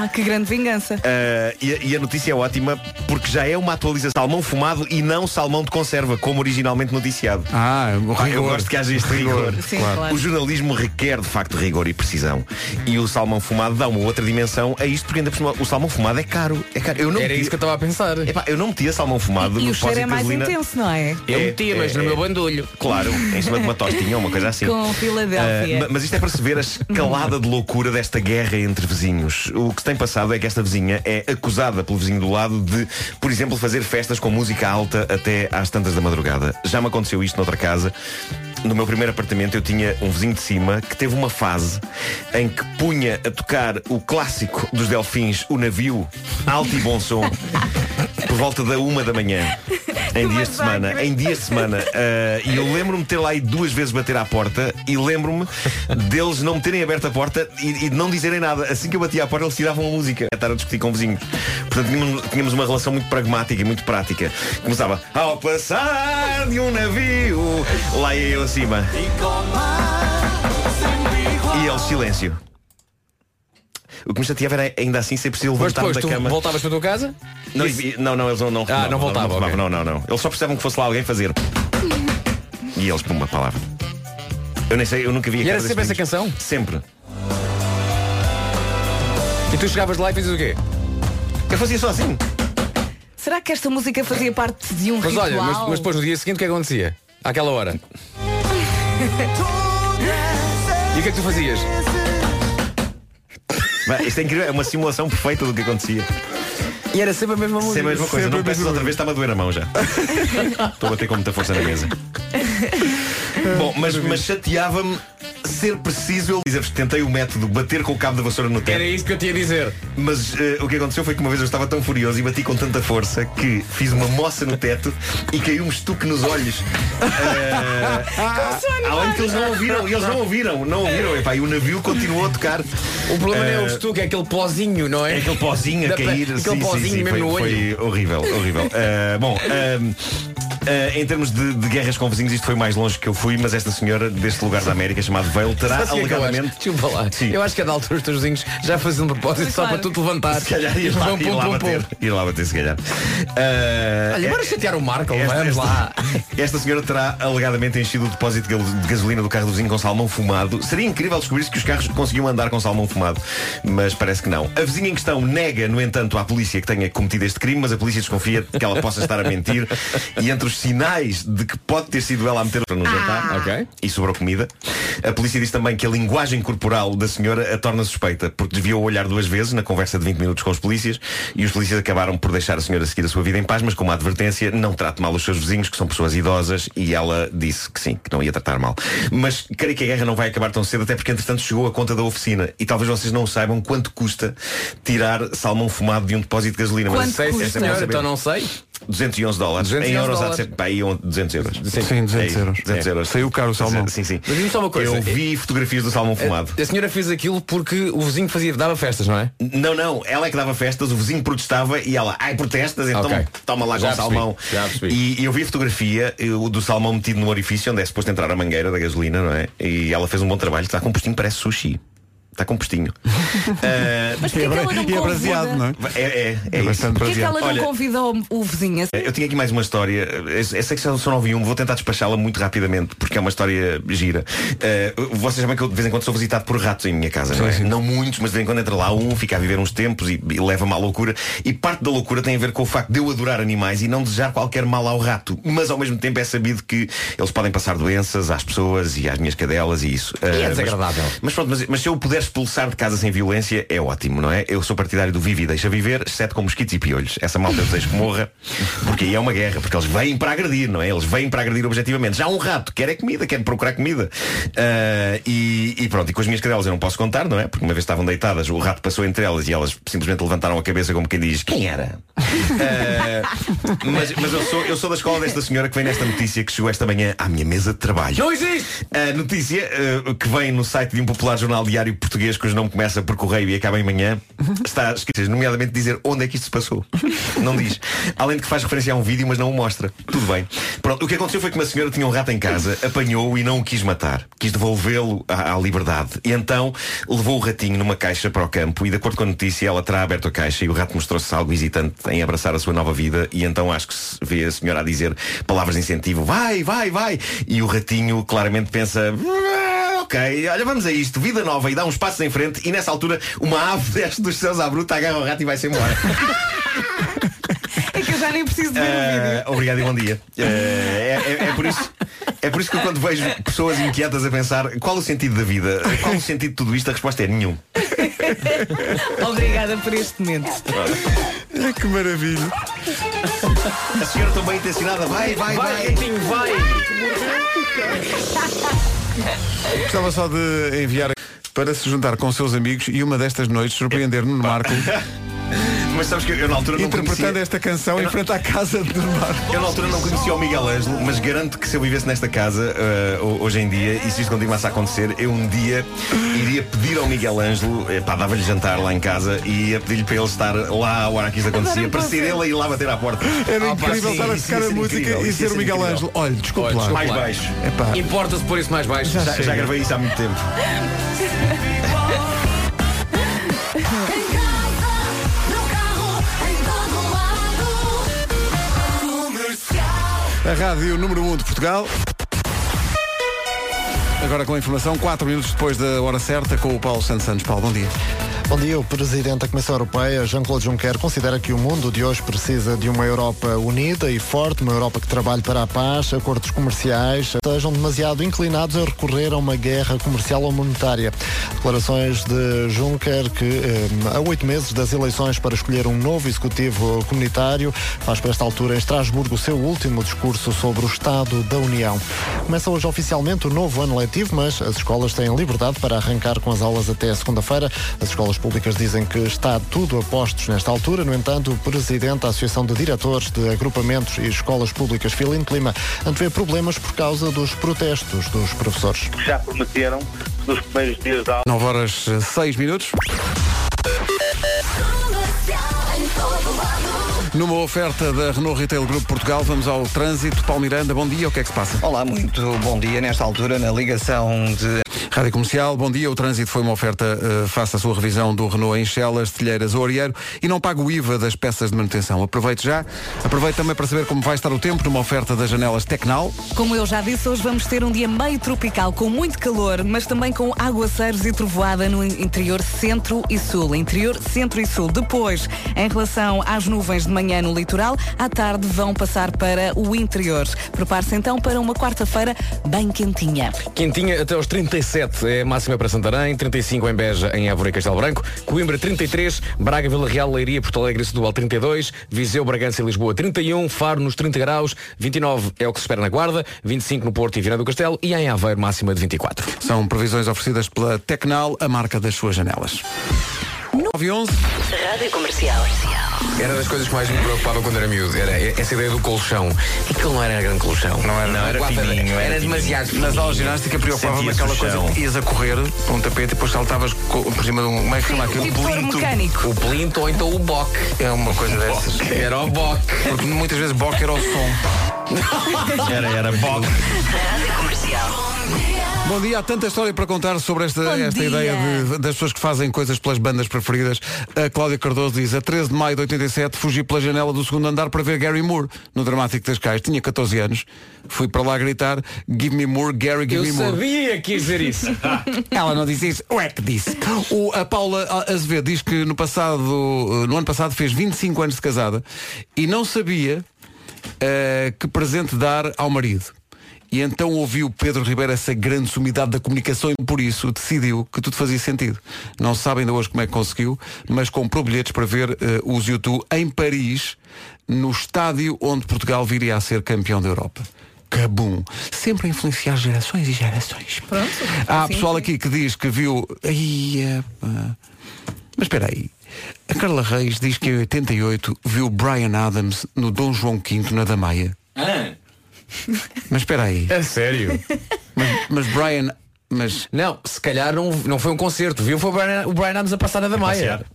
Ah, (laughs) que grande vingança. Uh, e, a- e a notícia é ótima porque já é uma atualização salmão fumado e não salmão de conserva, como originalmente noticiado. Ah, o Pá, eu gosto que haja este rigor. Sim, claro. O jornalismo requer de facto rigor e precisão. E o salmão fumado dá uma outra dimensão a isto, porque ainda por cima, o salmão fumado é caro. É caro. Eu não Era metia- isso que eu estava a pensar. Epá, eu não metia salmão fumado E no o cheiro é de mais gasolina. intenso, não é? Eu É, metia, mas é, no é. meu bandulho. Claro, em cima de uma tostinha ou uma coisa assim. (laughs) Com Filadélfia. Ah, ma- mas isto é para se ver a escalada de loucura desta guerra entre vizinhos. O que se tem passado é que esta vizinha é acusada pelo vizinho do lado de, por exemplo, fazer festas com música alta até às tantas da madrugada. Já me aconteceu isto noutra casa. No meu primeiro apartamento eu tinha um vizinho de cima que teve uma fase em que punha a tocar o clássico dos delfins, o navio, alto e bom som, por volta da uma da manhã. Em dias de semana, em dias de semana. Ah, e eu lembro-me de ter lá ido duas vezes bater à porta e lembro-me deles não me terem aberto a porta e, e de não dizerem nada. Assim que eu batia à porta, eles tiravam a música a estar a discutir com vizinhos. Portanto, tínhamos, tínhamos uma relação muito pragmática e muito prática. Começava ao passar de um navio, lá ia eu acima. E eles silêncio. O que me chateava era ainda assim ser preciso depois da tu cama. voltavas para a tua casa? Não, e- não, não, eles não, não, Ah, não voltava, Não, ok. não, não, não. Eles só precisavam que fosse lá alguém fazer. E eles, por uma palavra. Eu nem sei, eu nunca vi E era sempre essa canção? Sempre. E tu chegavas lá e fazias o quê? Eu fazia só assim. Será que esta música fazia parte de um Mas ritual? olha, mas, mas depois no dia seguinte o que é que acontecia? Àquela hora. (laughs) E o que é que tu fazias? Isto é incrível, é uma simulação perfeita do que acontecia. E era sempre a mesma música. Sempre a mesma coisa. Sempre Não peças outra vez, está-me a doer a mão já. (laughs) Estou a bater com muita força na mesa. (laughs) Bom, mas, mas chateava-me ser preciso. Eu dizer-vos que tentei o método bater com o cabo da vassoura no teto. Era isso que eu tinha a dizer. Mas eh, o que aconteceu foi que uma vez eu estava tão furioso e bati com tanta força que fiz uma moça no teto e caiu um estuque nos olhos. (laughs) Eh, além que eles não ouviram, e eles não ouviram, não ouviram. Epá, e o navio continuou a tocar. O problema não é o estuque, é aquele pozinho, não é? É aquele pozinho a cair. Aquele sim, sim, pozinho sim, mesmo foi, no olho. Foi horrível, horrível. (laughs) Eh, bom, eh, em termos de, de guerras com vizinhos, isto foi mais longe que eu fui, mas esta senhora deste lugar da América, chamado Vale, terá Sabe o que é que eu acho? alegadamente. Desculpa lá. Sim. Eu acho que é da altura os teus vizinhos já faziam um propósito só para tu te levantar. Se calhar ir lá, Pum, ir pum, lá pum, bater. pum. Ir lá bater, se calhar. Eh, Olha, bora chatear o Marco, Esta, vamos esta- lá. (laughs) esta senhora terá alegadamente enchido o depósito de gasolina do carro do vizinho com salmão fumado. Seria incrível descobrir-se que os carros conseguiam andar com salmão fumado, mas parece que não. A vizinha em questão nega, no entanto, à polícia que tenha cometido este crime, mas a polícia desconfia que ela possa estar a mentir. E entre os sinais de que pode ter sido ela a meter no jantar. Ok. E sobrou comida. A polícia diz também que a linguagem corporal da senhora a torna suspeita, porque desviou o olhar duas vezes na conversa de 20 minutos com os polícias e os polícias acabaram por deixar a senhora seguir a sua vida em paz, mas com uma advertência, não trate mal os seus vizinhos, que são pessoas idosas, e ela disse que sim, que não ia tratar mal. Mas creio que a guerra não vai acabar tão cedo, até porque entretanto chegou a conta da oficina. E talvez vocês não saibam quanto custa tirar salmão fumado de um depósito de gasolina. Quanto mas sei, sim, esta é então não sei. 211 dólares. 211 em euros há de ser pá, aí 200 euros. Sim, 200 É euros. 200 euros. Saiu caro o salmão. Sim, sim. Mas só uma coisa. Eu vi fotografias do salmão fumado. A senhora fez aquilo porque o vizinho fazia, dava festas, não é? Não, não, ela é que dava festas, o vizinho protestava e ela, ai, protestas, então Ok. toma lá Já com o salmão. E, e eu vi a fotografia eu, do salmão metido no orifício onde é suposto entrar a mangueira da gasolina, não é? E ela fez um bom trabalho, está com um postinho, parece sushi. Está com um postinho. Ah, (laughs) Mas porquê que ela não E é braseado, não é? é, é, é, É isso. bastante Porquê que braseado. ela não Olha- convidou o vizinho? Eu tinha aqui mais uma história. Eu sei que são 9 e 1, vou tentar despachá-la muito rapidamente porque é uma história gira. Uh, vocês sabem que eu de vez em quando sou visitado por ratos em minha casa, não é? Não muitos, mas de vez em quando entra lá um, fica a viver uns tempos e, e leva-me à loucura. E parte da loucura tem a ver com o facto de eu adorar animais e não desejar qualquer mal ao rato. Mas ao mesmo tempo é sabido que eles podem passar doenças às pessoas e às minhas cadelas e isso. E é Uh, mas- desagradável. mas pronto, mas, mas se eu puder expulsar de casa sem violência, é ótimo, não é? Eu sou partidário do vive e deixa viver, exceto com mosquitos e piolhos. Essa malta eu desejo que morra, porque aí é uma guerra, porque eles vêm para agredir, não é? Eles vêm para agredir objetivamente. Já um rato quer é comida, quer procurar comida. Ah, e, e pronto, e com as minhas cadelas eu não posso contar, não é? Porque uma vez estavam deitadas, o rato passou entre elas e elas simplesmente levantaram a cabeça como quem diz, quem era? Ah, mas mas eu, sou, eu sou da escola desta senhora que vem nesta notícia que chegou esta manhã à minha mesa de trabalho. Não existe! A notícia eh, que vem no site de um popular jornal diário português cujo nome começa por correio e acaba em manhã está escrito, nomeadamente dizer onde é que isto se passou. Não diz. Além de que faz referência a um vídeo, mas não o mostra. Tudo bem. Pronto, o que aconteceu foi que uma senhora tinha um rato em casa, apanhou-o e não o quis matar. Quis devolvê-lo à, à liberdade. E então levou o ratinho numa caixa para o campo e, de acordo com a notícia, ela terá aberto a caixa e o rato mostrou-se algo hesitante em abraçar a sua nova vida. E então acho que se vê a senhora a dizer palavras de incentivo: vai, vai, vai. E o ratinho claramente pensa. "Ah, Ok, olha, vamos a isto, vida nova e dá uns passos em frente e nessa altura uma ave desce dos céus à bruta, agarra o rato e vai-se embora. É que eu já nem preciso de ver o vídeo. Ah, obrigado e bom dia. Ah, é, é- é por isso, é por isso que eu quando vejo pessoas inquietas a pensar qual o sentido da vida, qual o sentido de tudo isto, a resposta é nenhum. Obrigada por este momento. Ah, Que maravilha. A senhora tão bem intencionada, vai, vai, vai. Vai, vai! Gostava só de enviar para se juntar com seus amigos e uma destas noites surpreender Nuno Marco (laughs) Mas sabes que eu na altura não interpretando conhecia, esta canção Eu em frente à casa de Nuno Marco. eu na altura não conhecia o Miguel Ângelo, mas garanto que se eu vivesse nesta casa ho- hoje em dia, e se isto continuasse a acontecer, eu um dia iria pedir ao Miguel Ângelo, pá, dava-lhe jantar lá em casa e ia pedir-lhe para ele estar lá a hora que isto acontecia, para ser ele a ir lá bater à porta. Era Ah, pá, incrível sim, estar a tocar a música incrível, e ser o Miguel. Ângelo. Olha, desculpe Olha, lá. Mais baixo. Importa-se pôr isso mais baixo. Já, já gravei isso há muito tempo. (laughs) a rádio número 1 um de Portugal. Agora com a informação, 4 minutos depois da hora certa, com o Paulo Santos Santos. Paulo, bom dia. Bom dia. O Presidente da Comissão Europeia, Jean-Claude Juncker, considera que o mundo de hoje precisa de uma Europa unida e forte, uma Europa que trabalhe para a paz, acordos comerciais sejam demasiado inclinados a recorrer a uma guerra comercial ou monetária. Declarações de Juncker que, eh, a oito meses das eleições para escolher um novo executivo comunitário, faz para esta altura em Estrasburgo o seu último discurso sobre o Estado da União. Começa hoje oficialmente o novo ano letivo, mas as escolas têm liberdade para arrancar com as aulas até segunda-feira. As escolas públicas dizem que está tudo a postos nesta altura. No entanto, o presidente da Associação de Diretores de Agrupamentos e Escolas Públicas, Filino de Lima, antevê problemas por causa dos protestos dos professores. já prometeram nos primeiros dias da 9 horas 6 minutos. Numa oferta da Renault Retail Group Portugal, vamos ao trânsito. Paulo Miranda, bom dia, o que é que se passa? Olá, muito bom dia. Nesta altura, na ligação de Rádio Comercial, bom dia. O trânsito foi uma oferta, uh, faça a sua revisão do Renault em Chelas, Telheiras ou Arieiro e não pague o IVA das peças de manutenção. Aproveite já. Aproveite também para saber como vai estar o tempo numa oferta das janelas Tecnal. Como eu já disse, hoje vamos ter um dia meio tropical, com muito calor, mas também com aguaceiros e trovoada no interior centro e sul. Interior, centro e sul. Depois, em relação às nuvens de manhã, no litoral, à tarde vão passar para o interior. Prepare-se então para uma quarta-feira bem quentinha. Quentinha até aos 37 é a máxima para Santarém, 35 em Beja, em Évora e Castelo Branco, Coimbra 33, Braga, Vila Real, Leiria, Porto Alegre e Setúbal 32, Viseu, Bragança e Lisboa 31, Faro nos 30 graus, 29 é o que se espera na Guarda, 25 no Porto e Viana do Castelo e em Aveiro máxima de 24. São previsões oferecidas pela Tecnal, a marca das suas janelas. 9 e 11. Rádio Comercial. Era das coisas que mais me preocupava quando era miúdo, era essa ideia do colchão. E que não era grande colchão. Não era, Não, era Guarda- fininho, era Era fininho. demasiado Nas aulas de ginástica preocupava-me aquela coisa que ias a correr para um tapete e depois saltavas por cima de um. Como é que chama aquilo? Tipo Plinto. mecânico. O plinto ou então o boc. É uma coisa dessas. Era o boc. Porque muitas vezes boca era o som. (laughs) Era, era bog. Rádio Comercial. Bom dia, há tanta história para contar sobre esta, Bom esta dia. ideia de- das pessoas que fazem coisas pelas bandas preferidas. A Cláudia Cardoso diz, a 13 de maio de 87 fugi pela janela do segundo andar para ver Gary Moore no Dramático das Cais. Tinha 14 anos. Fui para lá gritar Give me Moore, Gary, give Eu me Moore. sabia que ia dizer isso. (laughs) Ela não disse isso, o é que disse. O, a Paula Azevedo diz que no passado, no ano passado fez 25 anos de casada e não sabia eh, que presente dar ao marido. E então ouviu Pedro Ribeiro essa grande sumidade da comunicação e por isso decidiu que tudo fazia sentido. Não se sabe ainda hoje como é que conseguiu, mas comprou bilhetes para ver eh, os YouTube em Paris, no estádio onde Portugal viria a ser campeão da Europa. Cabum! Sempre a influenciar gerações e gerações. Pronto. Há Assim pessoal foi. aqui que diz que viu. Ai, epá. Mas espera aí. A Carla Reis diz que em 88 viu Brian Adams no Dom João V na Damaia. (laughs) Mas espera aí. É sério? Mas, mas Brian. Mas. Não, se calhar não, não foi um concerto. Viu foi o Brian, o Brian Adams a passar na da Maia.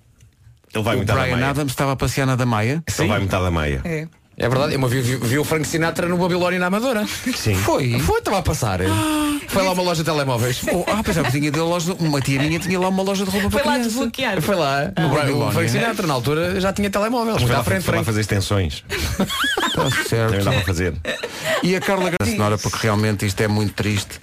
Ele vai O muito à da Brian Maia. Adams estava a passear na Damaia. Ele vai muito à da Maia. É. É verdade, eu vi, vi, vi o Frank Sinatra no Babilónia na Amadora. Sim. Foi. Foi, estava a passar. Foi lá uma loja de telemóveis. (laughs) Oh, ah, pensava que tinha de loja. Uma tia minha tinha lá uma loja de roupa Foi para lá criança. desbloquear. Foi lá. No o, Brian- Babilónia. o Frank Sinatra, na altura, já tinha telemóvel. Foi lá, à frente, foi lá fazer extensões. Está Também dá certo. para fazer. E a Carla Gra- senhora, porque realmente isto é muito triste.